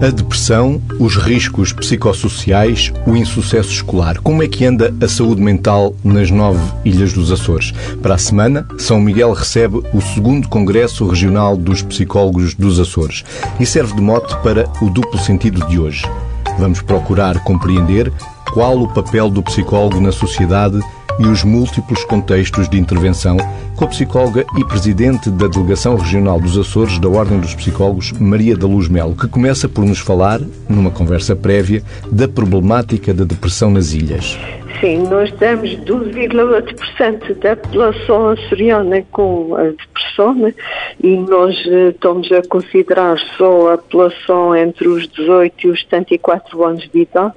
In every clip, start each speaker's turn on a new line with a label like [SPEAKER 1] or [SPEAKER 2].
[SPEAKER 1] A depressão, os riscos psicossociais, o insucesso escolar. Como é que anda a saúde mental nas nove ilhas dos Açores? Para a semana, São Miguel recebe o segundo Congresso Regional dos Psicólogos dos Açores e serve de mote para o duplo sentido de hoje. Vamos procurar compreender qual o papel do psicólogo na sociedade e os múltiplos contextos de intervenção com a psicóloga e presidente da Delegação Regional dos Açores da Ordem dos Psicólogos, Maria da Luz Melo, que começa por nos falar, numa conversa prévia, da problemática da depressão nas ilhas.
[SPEAKER 2] Sim, nós temos 12,8% da população açoriana com a depressão né? e nós eh, estamos a considerar só a população entre os 18 e os 74 anos de idade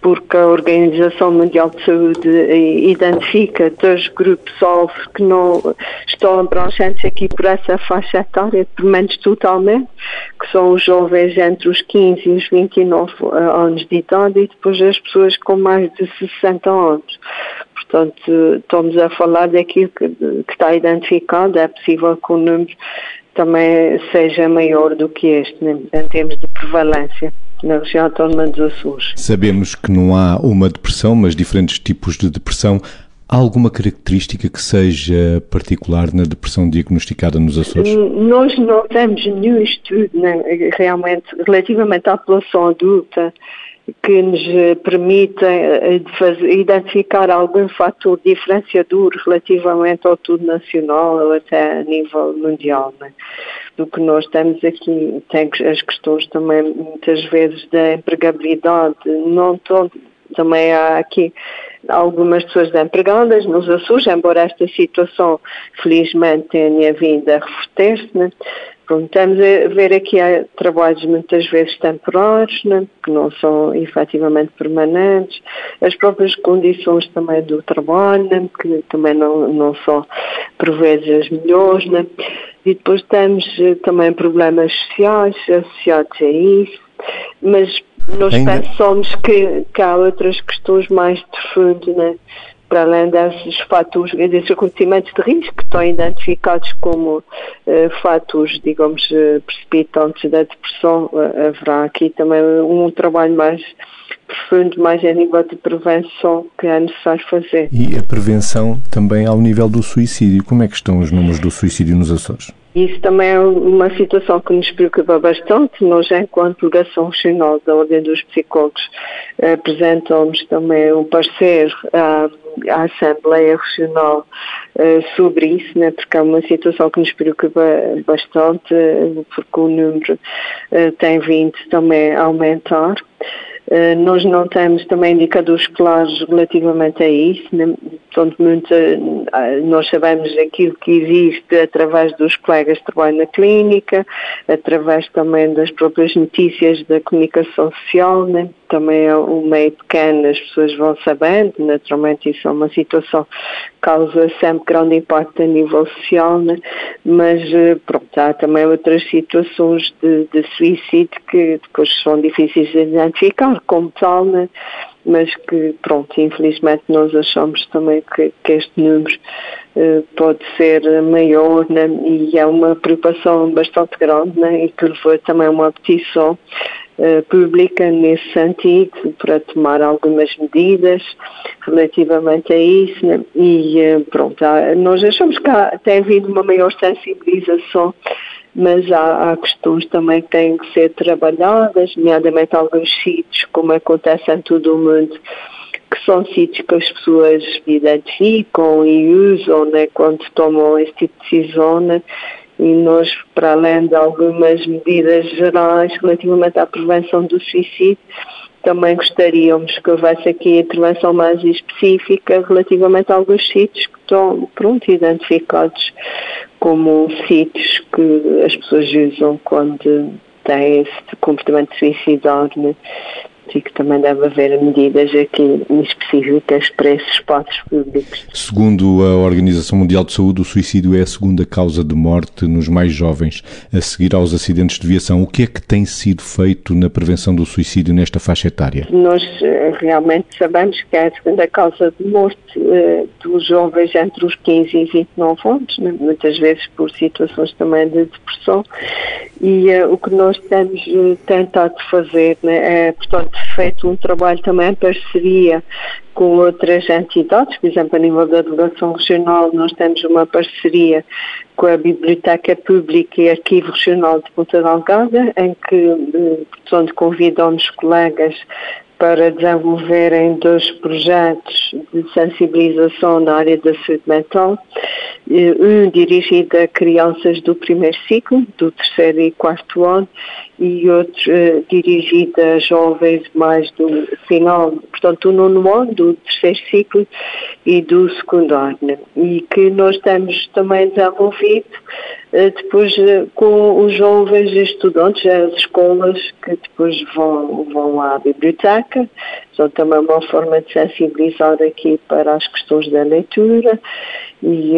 [SPEAKER 2] porque a Organização Mundial de Saúde identifica dois grupos-alvo que não estão abrangentes aqui por essa faixa etária, pelo menos totalmente, que são os jovens entre os 15 e os 29 eh, anos de idade e depois as pessoas com mais de 60 anos. Portanto, estamos a falar daquilo que, que está identificado, é possível que o número também seja maior do que este, né, em termos de prevalência na região autónoma dos Açores.
[SPEAKER 1] Sabemos que não há uma depressão, mas diferentes tipos de depressão. Há alguma característica que seja particular na depressão diagnosticada nos Açores?
[SPEAKER 2] Nós não temos nenhum estudo né, realmente relativamente à população adulta que nos permita eh, identificar algum fator diferenciador relativamente ao tudo nacional ou até a nível mundial. Né? Do que nós temos aqui. Tem as questões também, muitas vezes, da empregabilidade. Não todo, também há aqui algumas pessoas empregadas nos Açores, embora esta situação, felizmente, tenha vindo a reverter-se. Né? estamos a ver aqui há trabalhos muitas vezes temporários, né, que não são efetivamente permanentes, as próprias condições também do trabalho, né, que também não, não são por vezes as melhores, né, e depois temos eh, também problemas sociais associados a isso, mas nós Ainda... pensamos que, que há outras questões mais de fundo, né, para além desses fatores, desses acontecimentos de risco que estão identificados como uh, fatores, digamos, uh, precipitantes da depressão, uh, haverá aqui também um trabalho mais profundo, mais a nível de prevenção que é necessário fazer.
[SPEAKER 1] E a prevenção também ao nível do suicídio. Como é que estão os números do suicídio nos Açores?
[SPEAKER 2] Isso também é uma situação que nos preocupa bastante. Nós, enquanto delegação regional da Ordem dos Psicólogos, apresentamos também um parecer à, à Assembleia Regional uh, sobre isso, né, porque é uma situação que nos preocupa bastante, porque o número uh, tem vindo também a aumentar. Uh, nós não temos também indicadores claros relativamente a isso, portanto, muito, uh, nós sabemos aquilo que existe através dos colegas que trabalham na clínica, através também das próprias notícias da comunicação social, né? também é um meio pequeno, as pessoas vão sabendo, naturalmente isso é uma situação que causa sempre grande impacto a nível social, né? mas eh, pronto, há também outras situações de, de suicídio que depois são difíceis de identificar como tal, né? mas que, pronto, infelizmente nós achamos também que, que este número uh, pode ser maior né? e é uma preocupação bastante grande né? e que levou também uma petição uh, pública nesse sentido para tomar algumas medidas relativamente a isso né? e uh, pronto, nós achamos que há, tem havido uma maior sensibilização mas há, há, questões também que têm que ser trabalhadas, nomeadamente alguns sítios, como acontece em todo o mundo, que são sítios que as pessoas identificam e usam né, quando tomam este tipo de decisão. Né, e nós, para além de algumas medidas gerais relativamente à prevenção do suicídio, também gostaríamos que houvesse aqui intervenção mais específica relativamente a alguns sítios que estão, pronto, identificados como sítios que as pessoas usam quando têm esse comportamento suicidário. Né? E que também deve haver medidas aqui específicas para esses espaços públicos.
[SPEAKER 1] Segundo a Organização Mundial de Saúde, o suicídio é a segunda causa de morte nos mais jovens, a seguir aos acidentes de viação. O que é que tem sido feito na prevenção do suicídio nesta faixa etária?
[SPEAKER 2] Nós eh, realmente sabemos que é a segunda causa de morte uh, dos jovens entre os 15 e 29 anos, né? muitas vezes por situações também de depressão. E uh, o que nós temos tentado fazer né, é, portanto, feito um trabalho também em parceria com outras entidades, por exemplo, a nível da delegação regional, nós temos uma parceria com a Biblioteca Pública e Arquivo Regional de Ponta Delgada, em que, portanto, convidamos colegas para desenvolverem dois projetos de sensibilização na área da saúde mental, um dirigido a crianças do primeiro ciclo, do terceiro e quarto ano, e outro uh, dirigido a jovens mais do final, portanto, do nono ano, do terceiro ciclo e do secundário. E que nós temos também desenvolvido uh, depois uh, com os jovens estudantes, as escolas que depois vão, vão à biblioteca, são também uma forma de sensibilizar aqui para as questões da leitura e,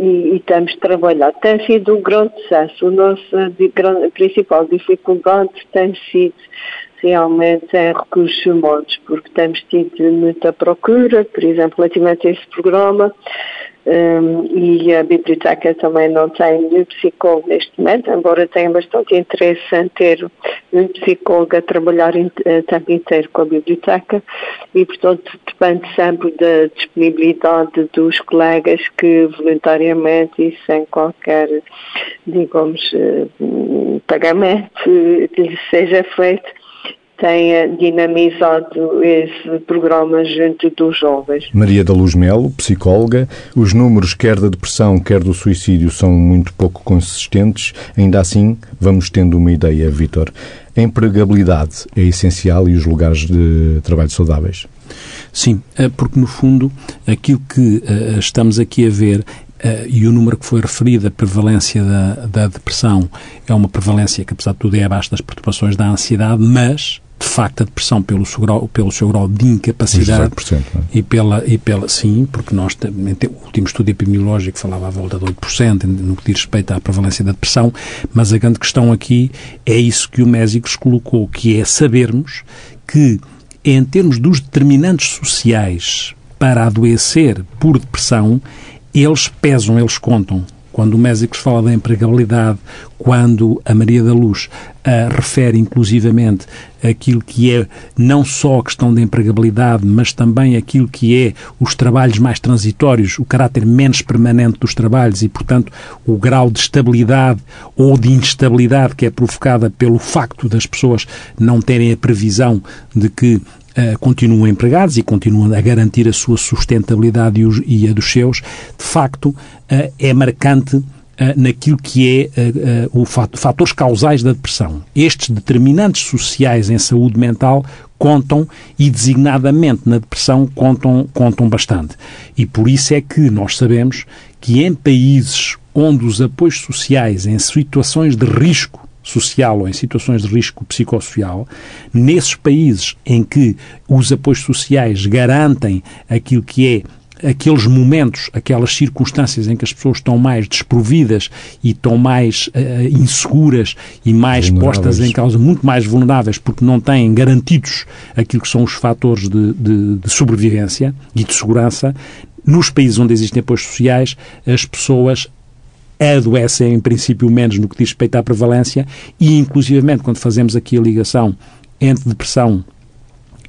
[SPEAKER 2] e, e temos trabalhado. Tem sido um grande sucesso. O nosso de, grande, principal dificuldade tem sido realmente em recursos humanos, porque temos tido muita procura, por exemplo, relativamente a esse programa, um, e a biblioteca também não tem nenhum psicólogo neste momento, embora tenha bastante interesse em ter um psicólogo a trabalhar o eh, tempo inteiro com a biblioteca e, portanto, depende sempre da disponibilidade dos colegas que voluntariamente e sem qualquer, digamos, eh, pagamento que lhe seja feito, tenha dinamizado esse programa junto dos jovens.
[SPEAKER 1] Maria da Luz Melo, psicóloga, os números quer da depressão, quer do suicídio são muito pouco consistentes, ainda assim vamos tendo uma ideia, Vítor. A empregabilidade é essencial e os lugares de trabalho saudáveis?
[SPEAKER 3] Sim, eh, porque no fundo aquilo que eh, estamos aqui a ver Uh, e o número que foi referido, a prevalência da, da, depressão, é uma prevalência que, apesar de tudo, é abaixo das perturbações da ansiedade, mas, de facto, a depressão, pelo seu grau, pelo seu grau de incapacidade é? e, pela, e pela. Sim, porque nós, o último estudo epidemiológico falava à volta de 8% no que diz respeito à prevalência da depressão, mas a grande questão aqui é isso que o Mésicos colocou, que é sabermos que, em termos dos determinantes sociais para adoecer por depressão, eles pesam, eles contam. Quando o Mésicos fala da empregabilidade, quando a Maria da Luz uh, refere inclusivamente aquilo que é não só a questão da empregabilidade, mas também aquilo que é os trabalhos mais transitórios, o caráter menos permanente dos trabalhos e, portanto, o grau de estabilidade ou de instabilidade que é provocada pelo facto das pessoas não terem a previsão de que uh, continuam empregados e continuam a garantir a sua sustentabilidade e, os, e a dos seus, de facto, uh, é marcante uh, naquilo que é uh, o fatores causais da depressão. Estes determinantes sociais em saúde mental contam e designadamente na depressão contam, contam bastante. E por isso é que nós sabemos que em países onde os apoios sociais em situações de risco social ou em situações de risco psicossocial, nesses países em que os apoios sociais garantem aquilo que é aqueles momentos, aquelas circunstâncias em que as pessoas estão mais desprovidas e estão mais uh, inseguras e mais postas em causa, muito mais vulneráveis, porque não têm garantidos aquilo que são os fatores de, de, de sobrevivência e de segurança, nos países onde existem apoios sociais, as pessoas adoecem, em princípio, menos no que diz respeito à prevalência e, inclusivamente, quando fazemos aqui a ligação entre depressão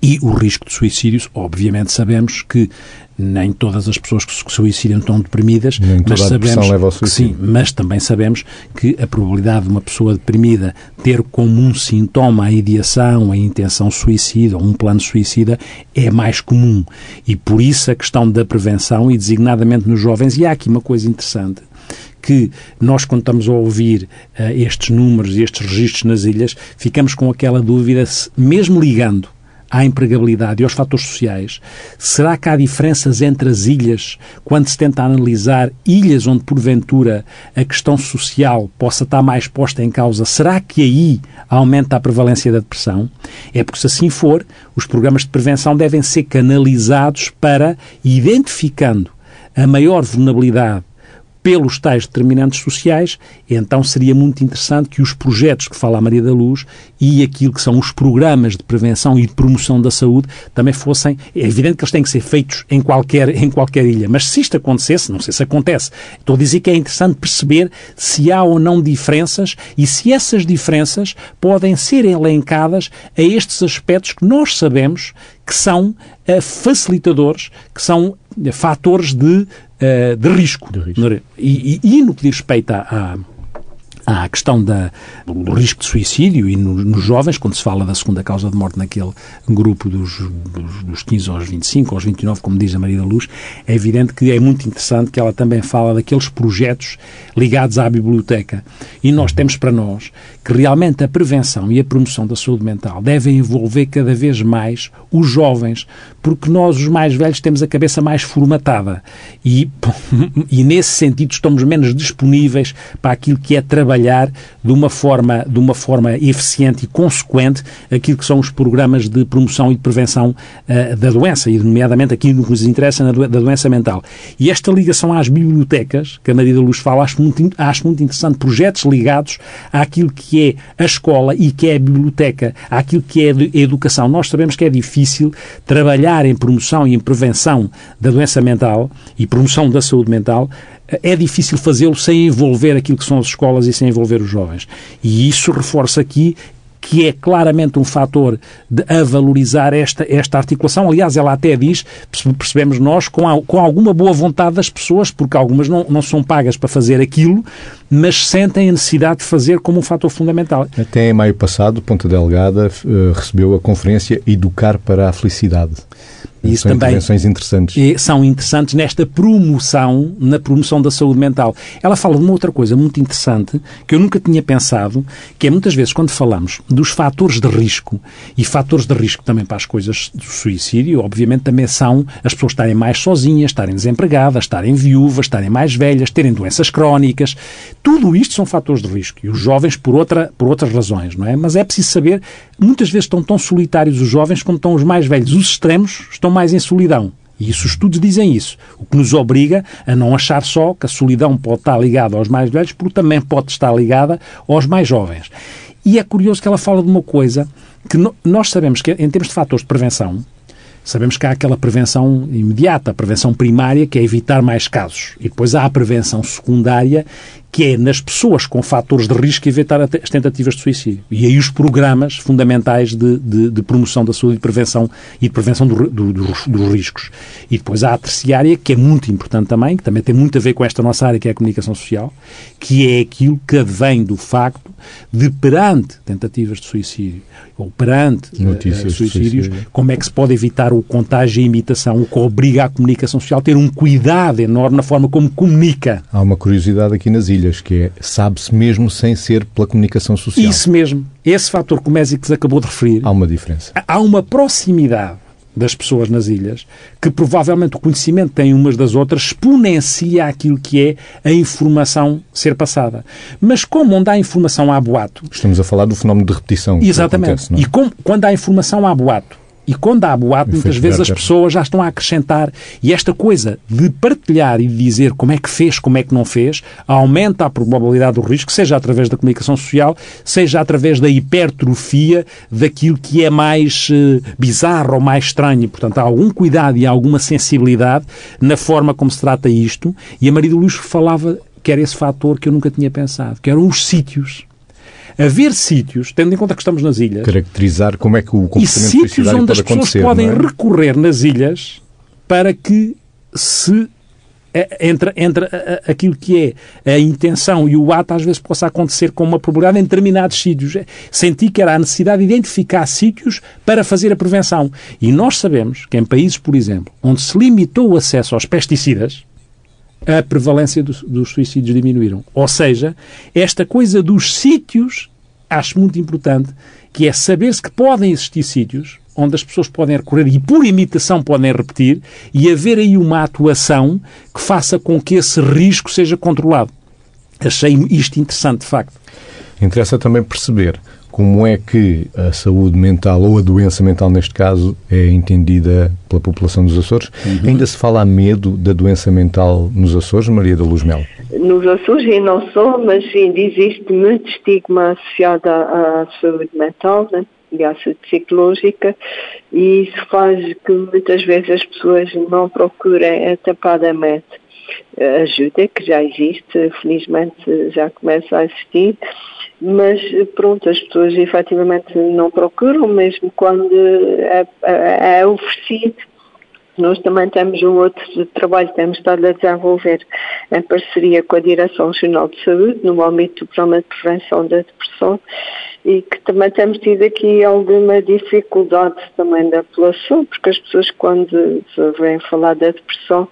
[SPEAKER 3] e o risco de suicídios, obviamente sabemos que nem todas as pessoas que se suicidam estão deprimidas, mas sabemos
[SPEAKER 1] leva ao
[SPEAKER 3] que sim, mas também sabemos que a probabilidade de uma pessoa deprimida ter como um sintoma a ideação, a intenção suicida ou um plano suicida é mais comum. E por isso a questão da prevenção e designadamente nos jovens, e há aqui uma coisa interessante, que nós, quando estamos a ouvir uh, estes números e estes registros nas ilhas, ficamos com aquela dúvida se, mesmo ligando à empregabilidade e aos fatores sociais, será que há diferenças entre as ilhas quando se tenta analisar ilhas onde, porventura, a questão social possa estar mais posta em causa? Será que aí aumenta a prevalência da depressão? É porque, se assim for, os programas de prevenção devem ser canalizados para, identificando a maior vulnerabilidade pelos tais determinantes sociais, então seria muito interessante que os projetos que fala a Maria da Luz e aquilo que são os programas de prevenção e de promoção da saúde também fossem. É evidente que eles têm que ser feitos em qualquer, em qualquer ilha, mas se isto acontecesse, não sei se acontece, estou a dizer que é interessante perceber se há ou não diferenças e se essas diferenças podem ser elencadas a estes aspectos que nós sabemos que são uh, facilitadores, que são uh, fatores de de risco. De risco. E, e, e, no que diz respeito à, à questão da, do risco de suicídio e no, nos jovens, quando se fala da segunda causa de morte naquele grupo dos, dos, dos 15 aos 25, aos 29, como diz a Maria da Luz, é evidente que é muito interessante que ela também fala daqueles projetos ligados à biblioteca. E nós temos para nós que realmente a prevenção e a promoção da saúde mental devem envolver cada vez mais os jovens, porque nós, os mais velhos, temos a cabeça mais formatada e, e nesse sentido estamos menos disponíveis para aquilo que é trabalhar de uma forma, de uma forma eficiente e consequente aquilo que são os programas de promoção e de prevenção uh, da doença, e nomeadamente aquilo que nos interessa na do, da doença mental. E esta ligação às bibliotecas, que a Maria da Luz fala, acho muito, acho muito interessante, projetos ligados àquilo que é a escola e que é a biblioteca, àquilo que é a educação. Nós sabemos que é difícil trabalhar em promoção e em prevenção da doença mental e promoção da saúde mental é difícil fazê-lo sem envolver aquilo que são as escolas e sem envolver os jovens. E isso reforça aqui que é claramente um fator de a valorizar esta, esta articulação. Aliás, ela até diz, percebemos nós, com, a, com alguma boa vontade das pessoas, porque algumas não, não são pagas para fazer aquilo, mas sentem a necessidade de fazer como um fator fundamental.
[SPEAKER 1] Até em maio passado, Ponta Delgada uh, recebeu a conferência Educar para a Felicidade.
[SPEAKER 3] Isso
[SPEAKER 1] são
[SPEAKER 3] também
[SPEAKER 1] interessantes.
[SPEAKER 3] são interessantes nesta promoção, na promoção da saúde mental. Ela fala de uma outra coisa muito interessante que eu nunca tinha pensado, que é muitas vezes quando falamos dos fatores de risco, e fatores de risco também para as coisas do suicídio, obviamente também são as pessoas estarem mais sozinhas, estarem desempregadas, estarem viúvas, estarem mais velhas, terem doenças crónicas. Tudo isto são fatores de risco. E os jovens por, outra, por outras razões, não é? Mas é preciso saber, muitas vezes estão tão solitários os jovens como estão os mais velhos. Os extremos estão mais em solidão. E isso, os estudos dizem isso. O que nos obriga a não achar só que a solidão pode estar ligada aos mais velhos, porque também pode estar ligada aos mais jovens. E é curioso que ela fala de uma coisa que nós sabemos que, em termos de fatores de prevenção, sabemos que há aquela prevenção imediata, a prevenção primária, que é evitar mais casos. E depois há a prevenção secundária, que é nas pessoas com fatores de risco evitar as tentativas de suicídio. E aí os programas fundamentais de, de, de promoção da saúde e prevenção e de prevenção do, do, dos, dos riscos. E depois há a terciária, que é muito importante também, que também tem muito a ver com esta nossa área, que é a comunicação social, que é aquilo que advém do facto de, perante tentativas de suicídio ou perante uh, suicídios, suicídio. como é que se pode evitar o contágio e a imitação, o que obriga a comunicação social a ter um cuidado enorme na forma como comunica.
[SPEAKER 1] Há uma curiosidade aqui nas ilhas que é sabe-se mesmo sem ser pela comunicação social.
[SPEAKER 3] Isso mesmo. Esse fator que o Mésicles acabou de referir.
[SPEAKER 1] Há uma diferença.
[SPEAKER 3] Há uma proximidade das pessoas nas ilhas, que provavelmente o conhecimento tem umas das outras exponencia aquilo que é a informação ser passada. Mas como onde há informação há boato...
[SPEAKER 1] Estamos a falar do fenómeno de repetição.
[SPEAKER 3] Exatamente.
[SPEAKER 1] Acontece, é?
[SPEAKER 3] E como, quando há informação há boato, e quando há boato, muitas vezes as pessoas já estão a acrescentar. E esta coisa de partilhar e de dizer como é que fez, como é que não fez, aumenta a probabilidade do risco, seja através da comunicação social, seja através da hipertrofia daquilo que é mais uh, bizarro ou mais estranho. Portanto, há algum cuidado e alguma sensibilidade na forma como se trata isto. E a Maria Luz falava que era esse fator que eu nunca tinha pensado, que eram os sítios haver sítios, tendo em conta que estamos nas ilhas...
[SPEAKER 1] Caracterizar como é que o comportamento
[SPEAKER 3] e sítios onde as pessoas podem é? recorrer nas ilhas para que se entre, entre aquilo que é a intenção e o ato, às vezes possa acontecer com uma probabilidade em determinados sítios. Senti que era a necessidade de identificar sítios para fazer a prevenção. E nós sabemos que em países, por exemplo, onde se limitou o acesso aos pesticidas, a prevalência dos, dos suicídios diminuíram. Ou seja, esta coisa dos sítios, acho muito importante, que é saber-se que podem existir sítios onde as pessoas podem recorrer e por imitação podem repetir e haver aí uma atuação que faça com que esse risco seja controlado. Achei isto interessante, de facto.
[SPEAKER 1] Interessa também perceber como é que a saúde mental, ou a doença mental neste caso, é entendida pela população dos Açores. Uhum. Ainda se fala a medo da doença mental nos Açores, Maria da Luz Mel?
[SPEAKER 2] Nos Açores e não só, mas ainda existe muito estigma associado à, à saúde mental, né? e à saúde psicológica, e isso faz que muitas vezes as pessoas não procurem atapadamente ajuda, que já existe, felizmente já começa a existir, mas pronto, as pessoas efetivamente não procuram, mesmo quando é, é, é oferecido. Nós também temos um outro trabalho que temos estado a desenvolver em parceria com a Direção Regional de Saúde, no âmbito do Programa de Prevenção da Depressão, e que também temos tido aqui alguma dificuldade também da população, porque as pessoas quando vêm falar da depressão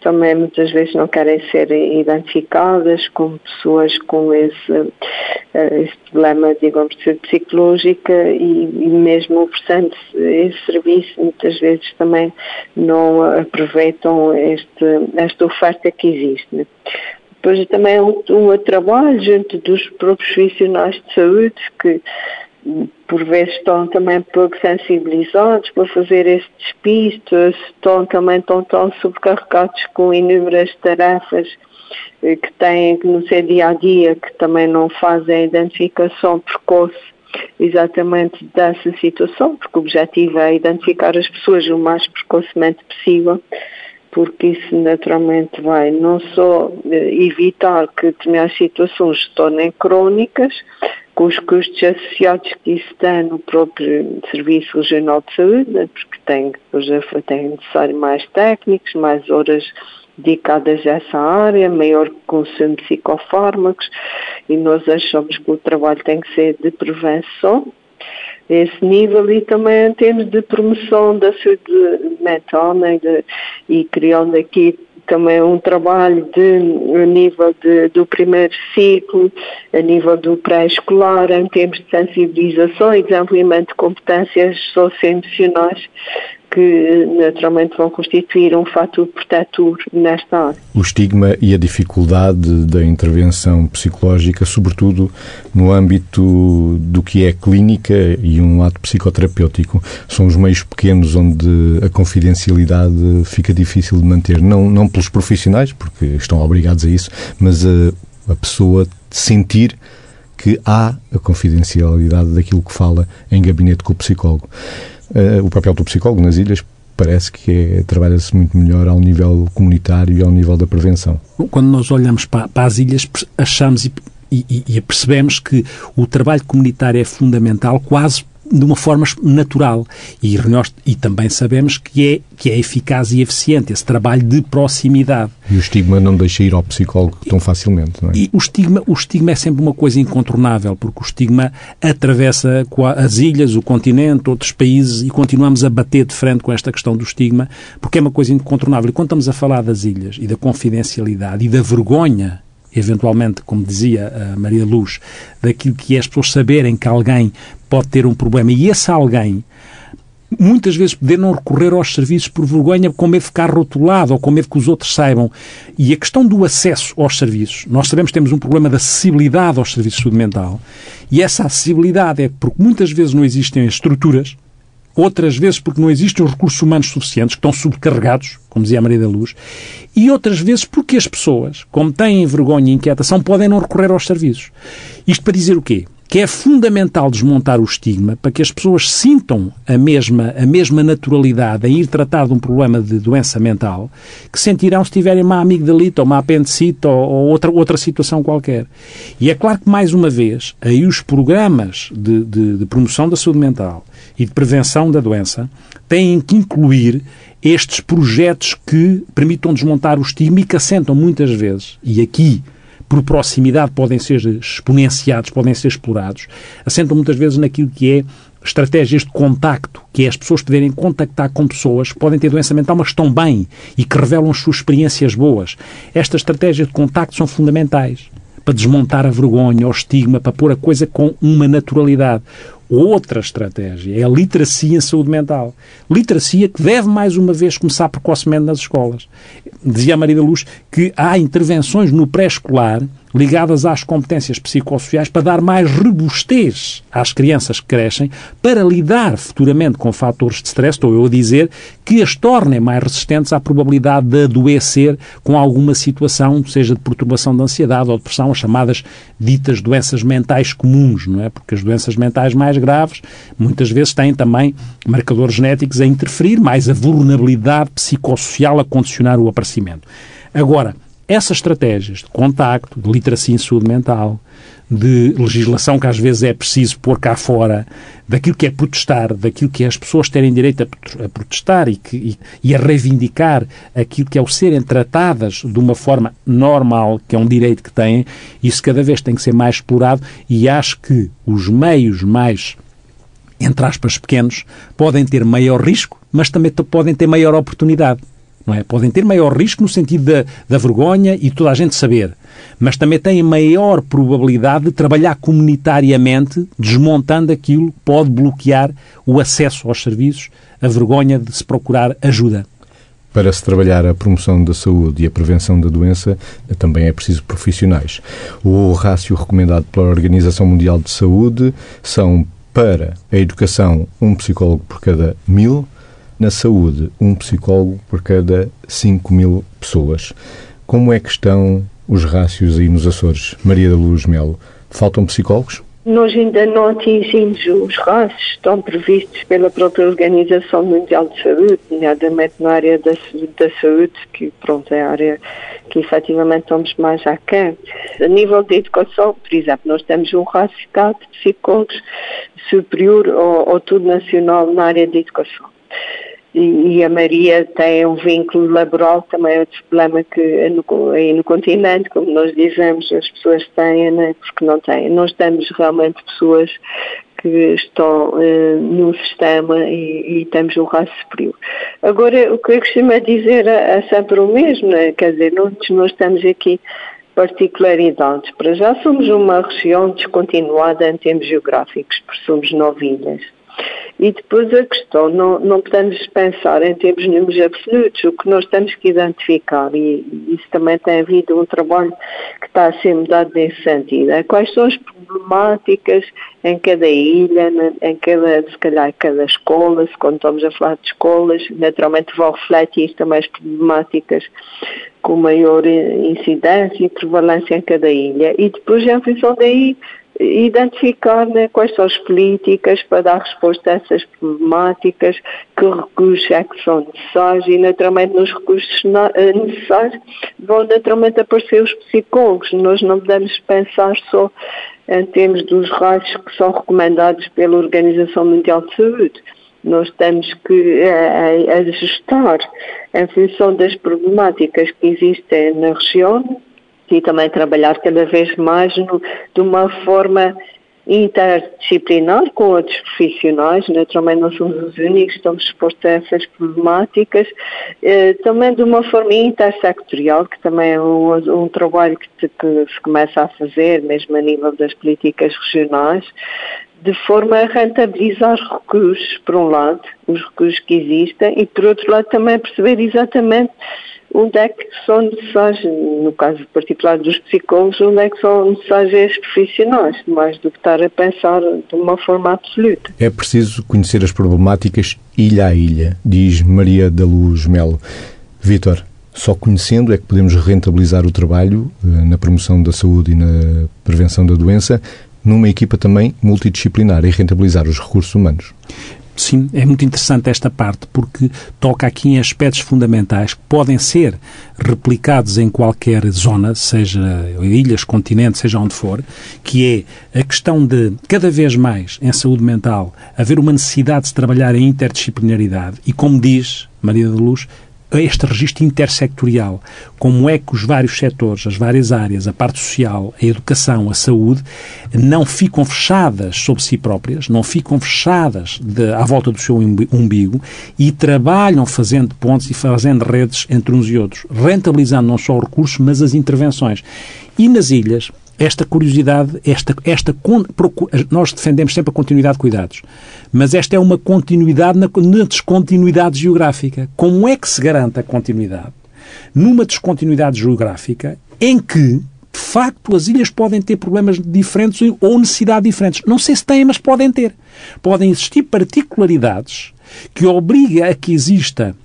[SPEAKER 2] também muitas vezes não querem ser identificadas como pessoas com esse, eh, esse problema, digamos, psicológica e, e mesmo oferecendo esse serviço, muitas vezes também não aproveitam este, esta oferta que existe. Né? Depois também um, um trabalho junto dos profissionais de saúde que por vezes estão também pouco sensibilizados para fazer esse despiste, estão também tão, tão sobrecarregados com inúmeras tarefas eh, que têm no seu dia a dia, que também não fazem a identificação precoce exatamente dessa situação, porque o objetivo é identificar as pessoas o mais precocemente possível, porque isso naturalmente vai não só eh, evitar que determinadas situações se tornem crónicas, com os custos associados que isso tem no próprio Serviço Regional de Saúde, né, porque tem, tem necessário mais técnicos, mais horas dedicadas a essa área, maior consumo de psicofármacos e nós achamos que o trabalho tem que ser de prevenção esse nível e também em termos de promoção da saúde mental né, de, e criando aqui também um trabalho de, a nível de, do primeiro ciclo, a nível do pré-escolar, em termos de sensibilização e desenvolvimento de competências socioemocionais que naturalmente vão constituir um fator protetor nesta área.
[SPEAKER 1] O estigma e a dificuldade da intervenção psicológica, sobretudo no âmbito do que é clínica e um ato psicoterapêutico, são os meios pequenos onde a confidencialidade fica difícil de manter, não, não pelos profissionais, porque estão obrigados a isso, mas a, a pessoa sentir que há a confidencialidade daquilo que fala em gabinete com o psicólogo. Uh, o papel do psicólogo nas ilhas parece que é, trabalha-se muito melhor ao nível comunitário e ao nível da prevenção.
[SPEAKER 3] Quando nós olhamos para, para as ilhas, achamos e, e, e percebemos que o trabalho comunitário é fundamental quase de uma forma natural. E, nós, e também sabemos que é, que é eficaz e eficiente esse trabalho de proximidade.
[SPEAKER 1] E o estigma não deixa ir ao psicólogo tão facilmente, não é?
[SPEAKER 3] E o estigma, o estigma é sempre uma coisa incontornável, porque o estigma atravessa as ilhas, o continente, outros países e continuamos a bater de frente com esta questão do estigma, porque é uma coisa incontornável. E quando estamos a falar das ilhas e da confidencialidade e da vergonha eventualmente, como dizia a Maria Luz, daquilo que é as pessoas saberem que alguém pode ter um problema e esse alguém muitas vezes poder não recorrer aos serviços por vergonha, com medo de ficar rotulado ou com medo que os outros saibam. E a questão do acesso aos serviços, nós sabemos que temos um problema de acessibilidade aos serviços de saúde mental, e essa acessibilidade é porque muitas vezes não existem estruturas, outras vezes porque não existem os recursos humanos suficientes, que estão subcarregados, como dizia a Maria da Luz, e outras vezes porque as pessoas, como têm vergonha e inquietação, podem não recorrer aos serviços. Isto para dizer o quê? que é fundamental desmontar o estigma para que as pessoas sintam a mesma, a mesma naturalidade em ir tratar de um problema de doença mental que sentirão se tiverem uma amigdalita ou uma apendicite ou, ou outra, outra situação qualquer. E é claro que, mais uma vez, aí os programas de, de, de promoção da saúde mental e de prevenção da doença têm que incluir estes projetos que permitam desmontar o estigma e que assentam muitas vezes, e aqui por proximidade podem ser exponenciados, podem ser explorados, assentam muitas vezes naquilo que é estratégias de contacto, que é as pessoas poderem contactar com pessoas que podem ter doença mental, mas estão bem e que revelam as suas experiências boas. Estas estratégias de contacto são fundamentais para desmontar a vergonha, o estigma, para pôr a coisa com uma naturalidade. Outra estratégia é a literacia em saúde mental. Literacia que deve, mais uma vez, começar precocemente nas escolas. Dizia a Maria da Luz que há intervenções no pré-escolar ligadas às competências psicossociais para dar mais robustez às crianças que crescem para lidar futuramente com fatores de stress, estou eu a dizer, que as tornem mais resistentes à probabilidade de adoecer com alguma situação, seja de perturbação de ansiedade ou depressão, as chamadas ditas doenças mentais comuns, não é? Porque as doenças mentais mais graves muitas vezes têm também marcadores genéticos a interferir, mais a vulnerabilidade psicossocial a condicionar o aparecimento. Agora, essas estratégias de contacto, de literacia em saúde mental, de legislação que às vezes é preciso pôr cá fora, daquilo que é protestar, daquilo que é as pessoas terem direito a, protestar e, que, e, e, a reivindicar aquilo que é o serem tratadas de uma forma normal, que é um direito que têm, isso cada vez tem que ser mais explorado e acho que os meios mais, entre aspas, pequenos, podem ter maior risco, mas também podem ter maior oportunidade não é? Podem ter maior risco no sentido da, da vergonha e toda a gente saber, mas também têm maior probabilidade de trabalhar comunitariamente, desmontando aquilo que pode bloquear o acesso aos serviços, a vergonha de se procurar ajuda.
[SPEAKER 1] Para se trabalhar a promoção da saúde e a prevenção da doença, também é preciso profissionais. O rácio recomendado pela Organização Mundial de Saúde são para a educação um psicólogo por cada mil, na saúde, um psicólogo por cada 5 mil pessoas. Como é que estão os rácios aí nos Açores? Maria da Luz Melo, faltam psicólogos?
[SPEAKER 2] Nós ainda não atingimos os rácios, estão previstos pela própria Organização Mundial de Saúde, nomeadamente na área da, da saúde, que pronto, é a área que efetivamente estamos mais aquém. A nível de educação, por exemplo, nós temos um rácio de psicólogos superior ao, ao tudo nacional na área de educação e, a Maria tem um vínculo laboral, também é outro problema que no, aí no continente, como nós dizemos, as pessoas têm, né, porque não têm. Nós temos realmente pessoas que estão uh, no sistema e, e, temos um raço superior. Agora, o que eu costumo dizer é, é sempre o mesmo, né? quer dizer, nós, nós estamos aqui particularidades. Para já somos uma região descontinuada em termos geográficos, porque somos nove ilhas. E depois a questão, não, não podemos pensar em termos números absolutos, o que nós temos que identificar, e isso também tem havido um trabalho que está a ser mudado nesse sentido, é quais são as problemáticas em cada ilha, em cada, se calhar, cada escola, se quando estamos a falar de escolas, naturalmente vão refletir também as problemáticas com maior incidência e prevalência em cada ilha. E depois, em função daí, identificar né, quais são as políticas para dar resposta a essas problemáticas, que recursos é que são necessários e, naturalmente, nos recursos eh, necessários vão naturalmente aparecer os psicólogos. Nós não podemos pensar só em termos dos raios que são recomendados pela Organização Mundial de Saúde. Nós temos que é, ajustar em função das problemáticas que existem na região, e também trabalhar cada vez mais no, de uma forma interdisciplinar com outros profissionais, naturalmente não somos os únicos, estamos expostos a essas problemáticas, eh, também de uma forma intersectorial, que também é um, um trabalho que, que, se começa a fazer, mesmo a nível das políticas regionais, de forma a rentabilizar os recursos, por um lado, os recursos que existem, e por outro lado também perceber exatamente onde é que são necessários, no caso particular dos psicólogos, onde é que são necessários esses profissionais, mais do que estar a pensar de uma forma absoluta.
[SPEAKER 1] É preciso conhecer as problemáticas ilha a ilha, diz Maria da Luz Melo. Vítor, só conhecendo é que podemos rentabilizar o trabalho eh, na promoção da saúde e na prevenção da doença numa equipa também multidisciplinar e rentabilizar os recursos humanos.
[SPEAKER 3] Sim, é muito interessante esta parte porque toca aqui em aspectos fundamentais que podem ser replicados em qualquer zona, seja ilhas, continentes, seja onde for, que é a questão de, cada vez mais, em saúde mental, haver uma necessidade de se trabalhar em interdisciplinaridade. E, como diz Maria da Luz, este registro intersectorial, como é que os vários setores, as várias áreas, a parte social, a educação, a saúde, não ficam fechadas sobre si próprias, não ficam fechadas de, à volta do seu umbigo e trabalham fazendo pontos e fazendo redes entre uns e outros, rentabilizando não só os recursos, mas as intervenções. E nas ilhas, esta curiosidade, esta, esta, nós defendemos sempre a continuidade de cuidados, mas esta é uma continuidade na, na descontinuidade geográfica. Como é que se garante a continuidade? Numa descontinuidade geográfica em que, de facto, as ilhas podem ter problemas diferentes ou necessidades diferentes. Não sei se têm, mas podem ter. Podem existir particularidades que obriguem a que exista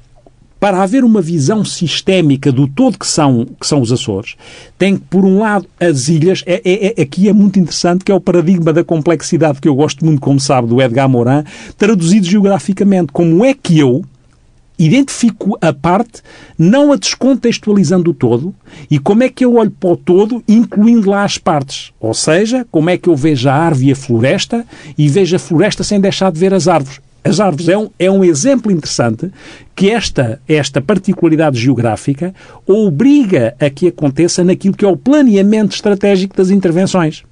[SPEAKER 3] para haver uma visão sistémica do todo que são, que são os Açores, tem que, por um lado, as ilhas, é, é, é, aqui é muito interessante, que é o paradigma da complexidade que eu gosto muito, como sabe, do Edgar Morin, traduzido geograficamente. Como é que eu, identifico a parte, não a descontextualizando o todo, e como é que eu olho para o todo, incluindo lá as partes. Ou seja, como é que eu vejo a árvore e a floresta, e vejo a floresta sem deixar de ver as árvores as árvores é um, é um exemplo interessante que esta, esta particularidade geográfica obriga a que aconteça naquilo que é o planeamento estratégico das intervenções,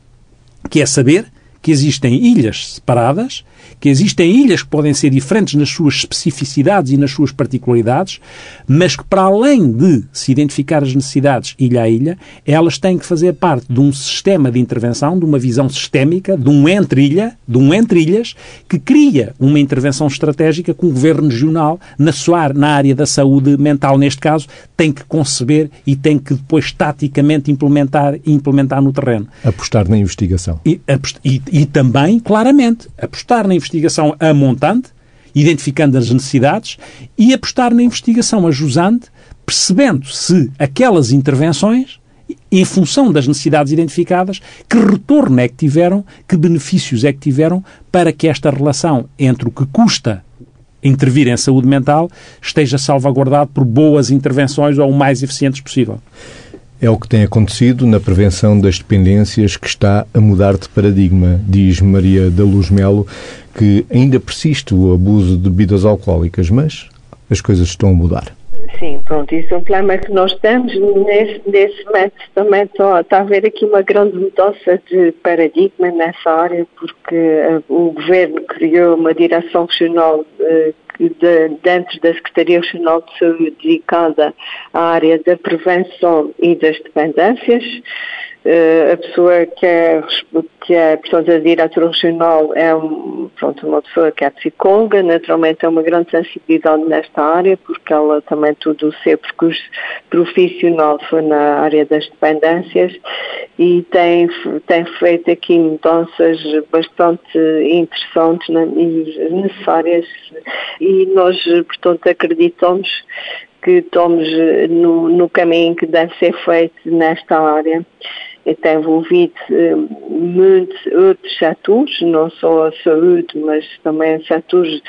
[SPEAKER 3] que é saber que existem ilhas separadas que existem ilhas que podem ser diferentes nas suas especificidades e nas suas particularidades, mas que, para além de se identificar as necessidades ilha a ilha, elas têm que fazer parte de um sistema de intervenção, de uma visão sistémica, de um entre-ilha, de um entre-ilhas, que cria uma intervenção estratégica que o governo regional, na sua na área da saúde mental, neste caso, tem que conceber e tem que depois taticamente implementar, implementar no terreno.
[SPEAKER 1] Apostar na investigação.
[SPEAKER 3] E, e, e também, claramente, apostar na investigação a montante, identificando as necessidades, e apostar na investigação a jusante, percebendo se aquelas intervenções, em função das necessidades identificadas, que retorno é que tiveram, que benefícios é que tiveram para que esta relação entre o que custa intervir em saúde mental esteja salvaguardado por boas intervenções ou o mais eficientes possível.
[SPEAKER 1] É o que tem acontecido na prevenção das dependências que está a mudar de paradigma, diz Maria da Luz Melo, que ainda persiste o abuso de bebidas alcoólicas, mas as coisas estão a mudar.
[SPEAKER 2] Sim, pronto, isso é um problema que nós temos. Nesse, nesse método também está, a haver aqui uma grande mudança de paradigma nessa área, porque uh, o governo criou uma direção regional uh, de, dentro da Secretaria Regional de Saúde dedicada à área da prevenção e das dependências. Uh, a pessoa que é, que é portanto, a diretora regional é um, pronto, uma pessoa que é psicóloga, naturalmente tem uma grande sensibilidade nesta área, porque ela também todo o seu percurso profissional foi na área das dependências e tem, tem feito aqui mudanças bastante interessantes né, e necessárias e nós, portanto, acreditamos que estamos no, no caminho que deve ser feito nesta área tem envolvido eh, muitos outros setores, não só a saúde, mas também setores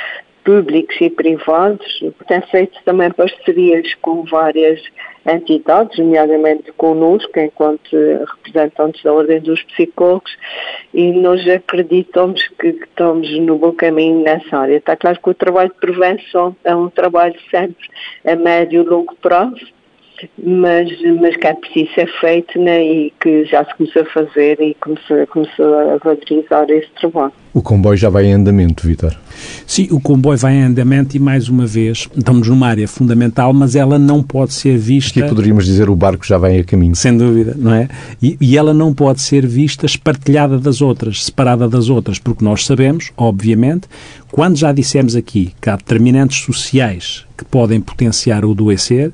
[SPEAKER 2] públicos e privados. Tem feito também parcerias com várias entidades, nomeadamente connosco, enquanto representantes da Ordem dos Psicólogos, e nós acreditamos que estamos no bom caminho nessa área. Está claro que o trabalho de prevenção é um trabalho sempre a médio e longo prazo, mas, mas que é preciso ser feito né, e que já se começou a fazer e começou, começou a valorizar esse trabalho.
[SPEAKER 1] O comboio já vai em andamento, Vitor?
[SPEAKER 3] Sim, o comboio vai em andamento e, mais uma vez, estamos numa área fundamental, mas ela não pode ser vista...
[SPEAKER 1] Aqui poderíamos dizer o barco já vai a caminho.
[SPEAKER 3] Sem dúvida, não é? E, e ela não pode ser vista espartilhada das outras, separada das outras, porque nós sabemos, obviamente, quando já dissemos aqui que há determinantes sociais que podem potenciar o adoecer,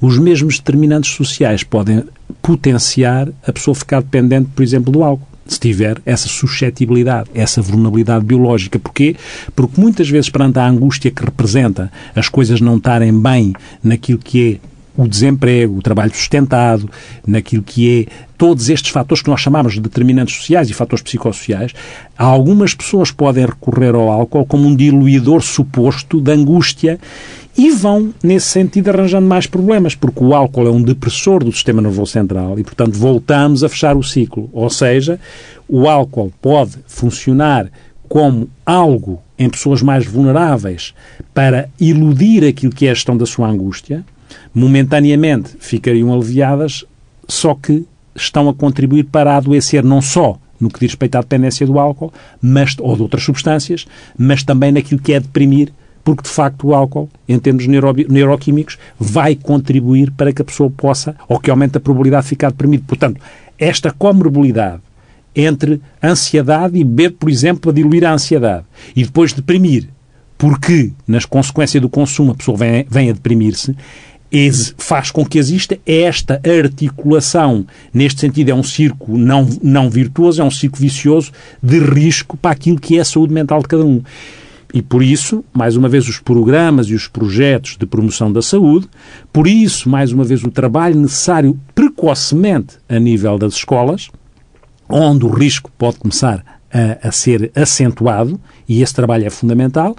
[SPEAKER 3] os mesmos determinantes sociais podem potenciar a pessoa ficar dependente, por exemplo, do álcool se tiver essa suscetibilidade, essa vulnerabilidade biológica. Porquê? Porque muitas vezes, perante a angústia que representa as coisas não estarem bem naquilo que é o desemprego, o trabalho sustentado, naquilo que é todos estes fatores que nós chamamos de determinantes sociais e fatores psicossociais, algumas pessoas podem recorrer ao álcool como um diluidor suposto de angústia e vão, nesse sentido, arranjando mais problemas, porque o álcool é um depressor do sistema nervoso central e, portanto, voltamos a fechar o ciclo. Ou seja, o álcool pode funcionar como algo em pessoas mais vulneráveis para iludir aquilo que é a gestão da sua angústia, momentaneamente ficariam aliviadas, só que estão a contribuir para adoecer não só no que diz respeito à dependência do álcool, mas, ou de outras substâncias, mas também naquilo que é deprimir porque de facto o álcool, em termos neuro, neuroquímicos, vai contribuir para que a pessoa possa, ou que aumente a probabilidade de ficar deprimido. Portanto, esta comorbilidade entre ansiedade e beber, por exemplo, para diluir a ansiedade e depois deprimir, porque nas consequências do consumo a pessoa vem, vem a deprimir-se, faz com que exista esta articulação. Neste sentido, é um circo não, não virtuoso, é um circo vicioso de risco para aquilo que é a saúde mental de cada um. E por isso, mais uma vez, os programas e os projetos de promoção da saúde, por isso, mais uma vez, o trabalho necessário precocemente a nível das escolas, onde o risco pode começar a, a ser acentuado, e esse trabalho é fundamental,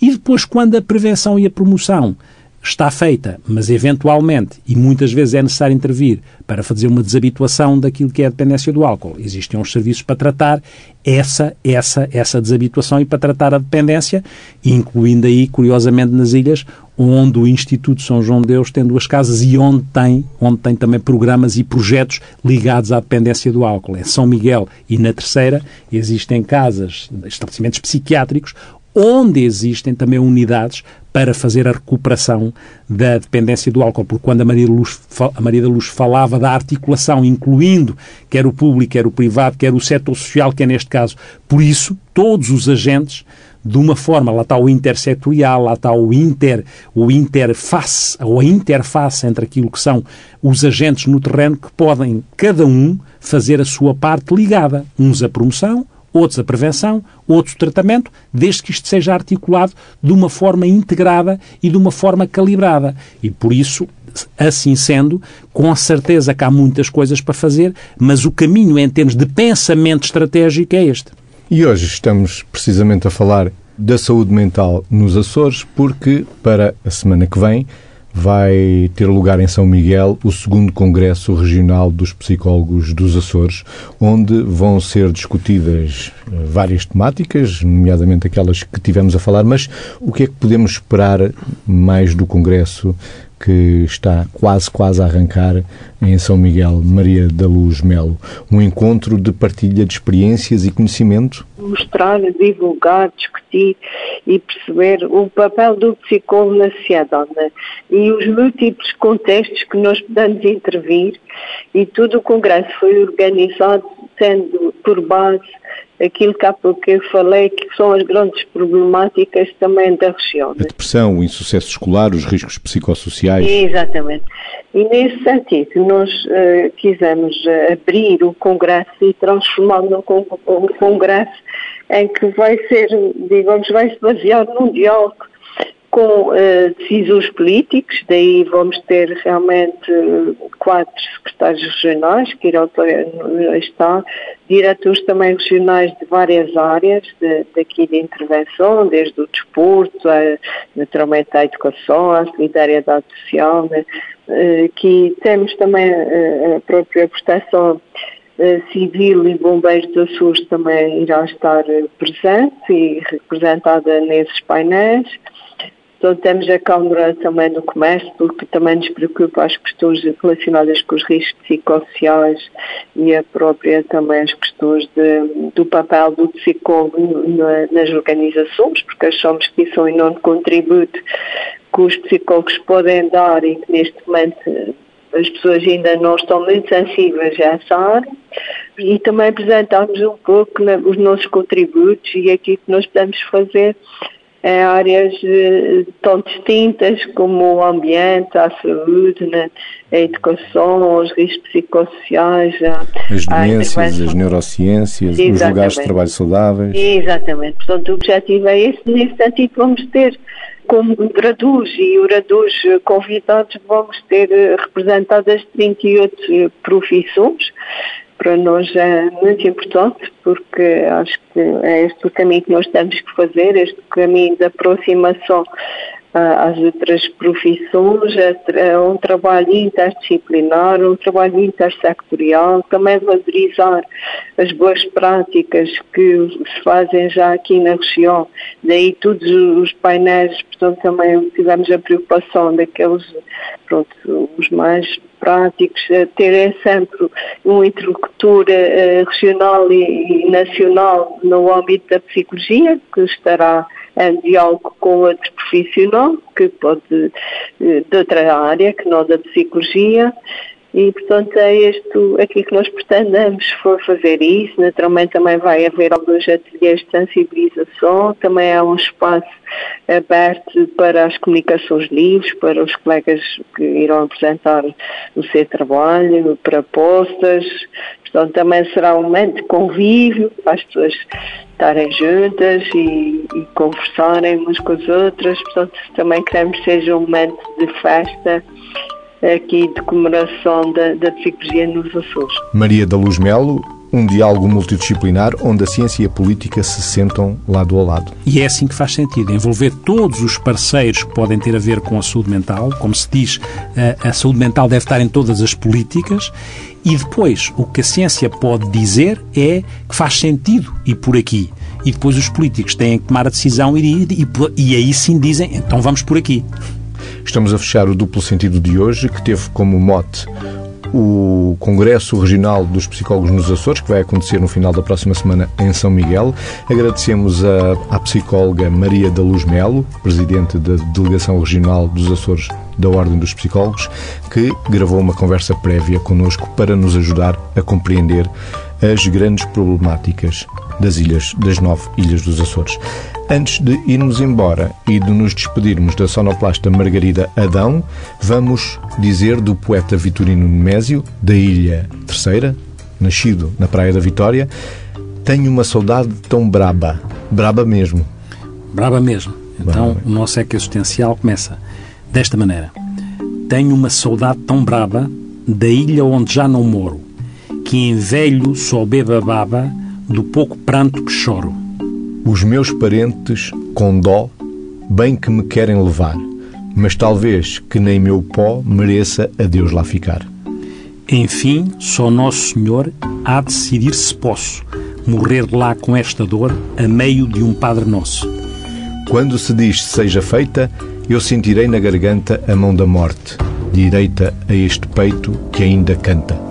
[SPEAKER 3] e depois, quando a prevenção e a promoção está feita, mas eventualmente, e muitas vezes é necessário intervir para fazer uma desabituação daquilo que é a dependência do álcool. Existem uns serviços para tratar essa, essa, essa desabituação e para tratar a dependência, incluindo aí, curiosamente, nas ilhas, onde o Instituto São João de Deus tem duas casas e onde tem, onde tem também programas e projetos ligados à dependência do álcool. Em São Miguel e na Terceira existem casas, estabelecimentos psiquiátricos, onde existem também unidades para fazer a recuperação da dependência do álcool, porque quando a Maria, Luz, a Maria da Luz falava da articulação, incluindo quer o público, quer o privado, quer o setor social, que é neste caso, por isso, todos os agentes, de uma forma, lá está o intersetorial, lá está o inter, o interface, ou a interface entre aquilo que são os agentes no terreno que podem, cada um, fazer a sua parte ligada, uns à promoção, outros a prevenção, outros o tratamento, desde que isto seja articulado de uma forma integrada e de uma forma calibrada. E por isso, assim sendo, com certeza que há muitas coisas para fazer, mas o caminho em termos de pensamento estratégico é este.
[SPEAKER 1] E hoje estamos precisamente a falar da saúde mental nos Açores, porque para a semana que vem vai ter lugar em São Miguel o segundo Congresso Regional dos Psicólogos dos Açores, onde vão ser discutidas eh, várias temáticas, nomeadamente aquelas que tivemos a falar, mas o que é que podemos esperar mais do Congresso que está quase, quase a arrancar em São Miguel, Maria da Luz Melo. Um encontro de partilha de experiências e conhecimento?
[SPEAKER 2] Mostrar, divulgar, discutir e perceber o papel do psicólogo na sociedade né? e os múltiplos contextos que nós podemos intervir e todo o congresso foi organizado tendo por base aquilo que há pouco eu falei, que são as grandes problemáticas também da região.
[SPEAKER 1] A depressão, o insucesso escolar, os riscos psicossociais.
[SPEAKER 2] Exatamente. E nesse sentido, nós uh, quisemos uh, abrir o Congresso e transformá-lo num Congresso em que vai ser, digamos, vai se basear num diálogo com uh, decisores políticos, daí vamos ter realmente quatro secretários regionais que irão estar, diretores também regionais de várias áreas de, daqui de intervenção, desde o desporto, a, naturalmente a educação, a solidariedade social, né, que temos também a própria proteção civil e bombeiros do SUS também irá estar presente e representada nesses painéis. Então temos a Câmara também do Comércio, porque também nos preocupa as questões relacionadas com os riscos psicossociais e a própria também as questões de, do papel do psicólogo nas organizações, porque achamos que isso é um enorme contributo que os psicólogos podem dar e que neste momento as pessoas ainda não estão muito sensíveis a essa área. E também apresentamos um pouco os nossos contributos e aquilo que nós podemos fazer em áreas eh, tão distintas como o ambiente, a saúde, né, a educação, os riscos psicossociais,
[SPEAKER 1] as doenças, as neurociências, Exatamente. os lugares de trabalho saudáveis.
[SPEAKER 2] Exatamente. Portanto, o objetivo é esse. Nesse sentido, vamos ter como Graduz e o Graduz convidados, vamos ter eh, representadas 38 profissões para nós é muito importante porque acho que é este o caminho que nós temos que fazer, este caminho de aproximação às outras profissões, é, é um trabalho interdisciplinar, um trabalho intersectorial, também valorizar as boas práticas que se fazem já aqui na região, daí todos os painéis, portanto também tivemos a preocupação daqueles, pronto, os mais práticos, terem sempre um interlocutor uh, regional e, e, nacional no âmbito da psicologia, que estará em diálogo com outro profissional, que pode, uh, de outra área, que não da psicologia, E, portanto, é isto aqui que nós pretendemos for fazer isso. Naturalmente, também vai haver alguns ateliês de sensibilização, também há um espaço aberto para as comunicações livres, para os colegas que irão apresentar o seu trabalho, para postas. Portanto, também será um momento de convívio para as pessoas estarem juntas e, e conversarem umas com as outras. Portanto, também queremos que seja um momento de festa aqui de comemoração da, da psicologia nos Açores.
[SPEAKER 1] Maria da Luz Melo, um diálogo multidisciplinar onde a ciência e a política se sentam lado a lado.
[SPEAKER 3] E é assim que faz sentido, envolver todos os parceiros que podem ter a ver com a saúde mental, como se diz, a saúde mental deve estar em todas as políticas, e depois o que a ciência pode dizer é que faz sentido ir por aqui. E depois os políticos têm que tomar a decisão e, e, e aí sim dizem, então vamos por aqui.
[SPEAKER 1] Estamos a fechar o duplo sentido de hoje, que teve como mote o Congresso Regional dos Psicólogos nos Açores, que vai acontecer no final da próxima semana em São Miguel. Agradecemos à psicóloga Maria da Luz Melo, presidente da Delegação Regional dos Açores da Ordem dos Psicólogos, que gravou uma conversa prévia connosco para nos ajudar a compreender as grandes problemáticas das ilhas, das nove ilhas dos Açores. Antes de irmos embora e de nos despedirmos da sonoplasta Margarida Adão, vamos dizer do poeta Vitorino Nemésio, da Ilha Terceira, nascido na Praia da Vitória, tenho uma saudade tão braba, braba mesmo.
[SPEAKER 3] Braba mesmo. Então, braba. o nosso eco existencial começa desta maneira. Tenho uma saudade tão braba da ilha onde já não moro, que em velho só beba baba do pouco pranto que choro
[SPEAKER 1] os meus parentes, com dó, bem que me querem levar, mas talvez que nem meu pó mereça a Deus lá ficar.
[SPEAKER 3] Enfim, só Nosso Senhor há de decidir se posso morrer lá com esta dor a meio de um Padre Nosso.
[SPEAKER 1] Quando se diz seja feita, eu sentirei na garganta a mão da morte, direita a este peito que ainda canta.